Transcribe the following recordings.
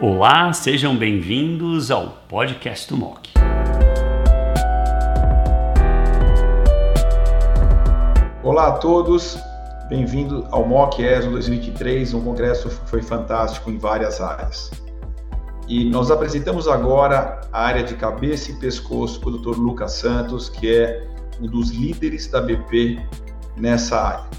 Olá, sejam bem-vindos ao podcast do MOC. Olá a todos, bem-vindo ao MOC ESO 2023, um congresso que foi fantástico em várias áreas. E nós apresentamos agora a área de cabeça e pescoço com o Dr. Lucas Santos, que é um dos líderes da BP nessa área.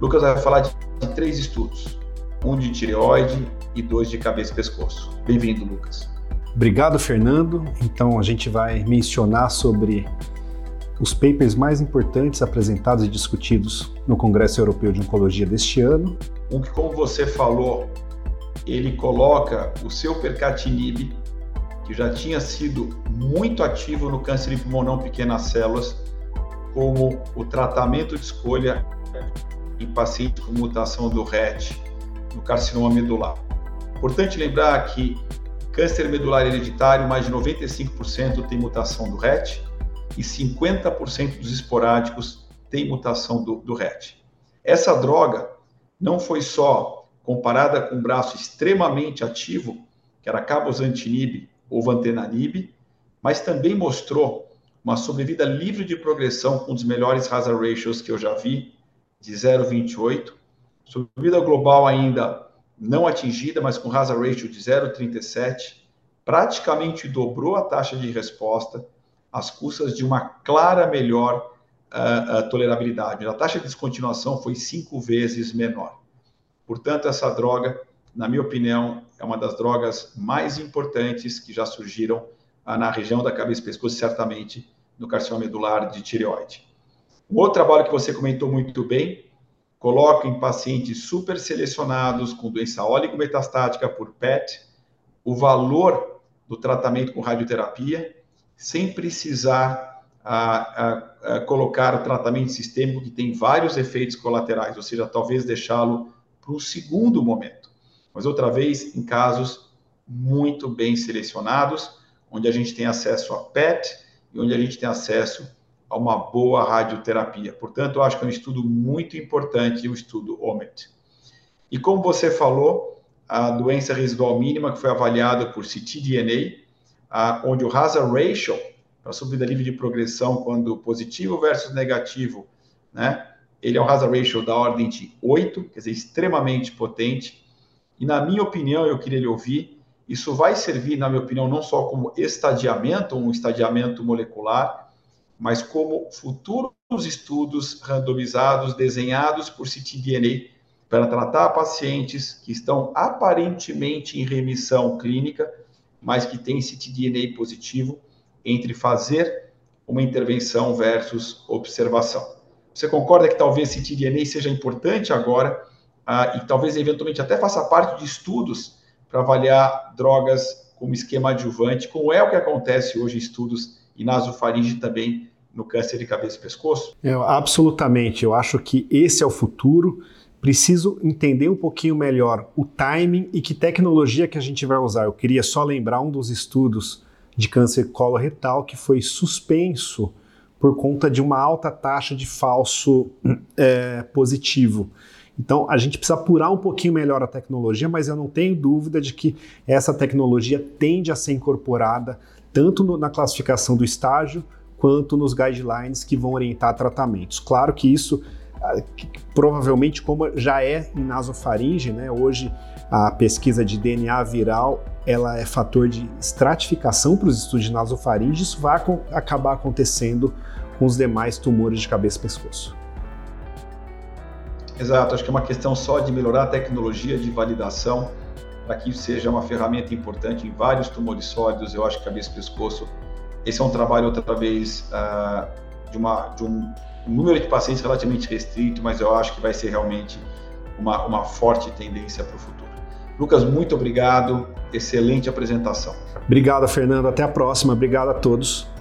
Lucas vai falar de, três estudos, um de tireoide e dois de cabeça e pescoço. Bem-vindo, Lucas. Obrigado, Fernando. Então, a gente vai mencionar sobre os papers mais importantes apresentados e discutidos no Congresso Europeu de Oncologia deste ano. Um que, como você falou, ele coloca o seu percatinib, que já tinha sido muito ativo no câncer de pulmão não pequenas células, como o tratamento de escolha em pacientes com mutação do RET no carcinoma medular. Importante lembrar que câncer medular hereditário, mais de 95% tem mutação do RET e 50% dos esporádicos tem mutação do, do RET. Essa droga não foi só comparada com um braço extremamente ativo, que era cabozantinib ou vantenanib, mas também mostrou uma sobrevida livre de progressão com um dos melhores hazard ratios que eu já vi, de 0,28. Sobrevida global ainda não atingida, mas com hazard ratio de 0,37. Praticamente dobrou a taxa de resposta às custas de uma clara melhor uh, uh, tolerabilidade. A taxa de descontinuação foi cinco vezes menor. Portanto, essa droga, na minha opinião, é uma das drogas mais importantes que já surgiram ah, na região da cabeça e pescoço, certamente no carcinoma medular de tireoide. Um outro trabalho que você comentou muito bem, coloca em pacientes super selecionados com doença oligometastática por PET o valor do tratamento com radioterapia, sem precisar a, a, a colocar o tratamento sistêmico que tem vários efeitos colaterais, ou seja, talvez deixá-lo para um segundo momento. Mas outra vez, em casos muito bem selecionados, onde a gente tem acesso a PET e onde a gente tem acesso a uma boa radioterapia. Portanto, eu acho que é um estudo muito importante, o estudo OMET. E como você falou, a doença residual mínima que foi avaliada por ctDNA, onde o hazard ratio para subida livre de progressão quando positivo versus negativo, né, ele é um hazard ratio da ordem de 8, quer dizer, extremamente potente. E na minha opinião, eu queria lhe ouvir, isso vai servir, na minha opinião, não só como estadiamento, um estadiamento molecular, mas como futuros estudos randomizados desenhados por ctDNA para tratar pacientes que estão aparentemente em remissão clínica, mas que têm ctDNA positivo, entre fazer uma intervenção versus observação. Você concorda que talvez esse TDNA seja importante agora ah, e talvez eventualmente até faça parte de estudos para avaliar drogas como esquema adjuvante, como é o que acontece hoje em estudos em nasofaringe também no câncer de cabeça e pescoço? Eu, absolutamente, eu acho que esse é o futuro. Preciso entender um pouquinho melhor o timing e que tecnologia que a gente vai usar. Eu queria só lembrar um dos estudos de câncer coloretal que foi suspenso por conta de uma alta taxa de falso é, positivo. Então, a gente precisa apurar um pouquinho melhor a tecnologia, mas eu não tenho dúvida de que essa tecnologia tende a ser incorporada tanto no, na classificação do estágio quanto nos guidelines que vão orientar tratamentos. Claro que isso ah, provavelmente como já é em nasofaringe, né? Hoje a pesquisa de DNA viral ela é fator de estratificação para os estudos de nasofaringe, isso vai acabar acontecendo com os demais tumores de cabeça e pescoço. Exato, acho que é uma questão só de melhorar a tecnologia de validação para que seja uma ferramenta importante em vários tumores sólidos. Eu acho que cabeça e pescoço, esse é um trabalho, outra vez, uh, de, uma, de um número de pacientes relativamente restrito, mas eu acho que vai ser realmente uma, uma forte tendência para o futuro. Lucas, muito obrigado, excelente apresentação. Obrigado, Fernando. Até a próxima. Obrigado a todos.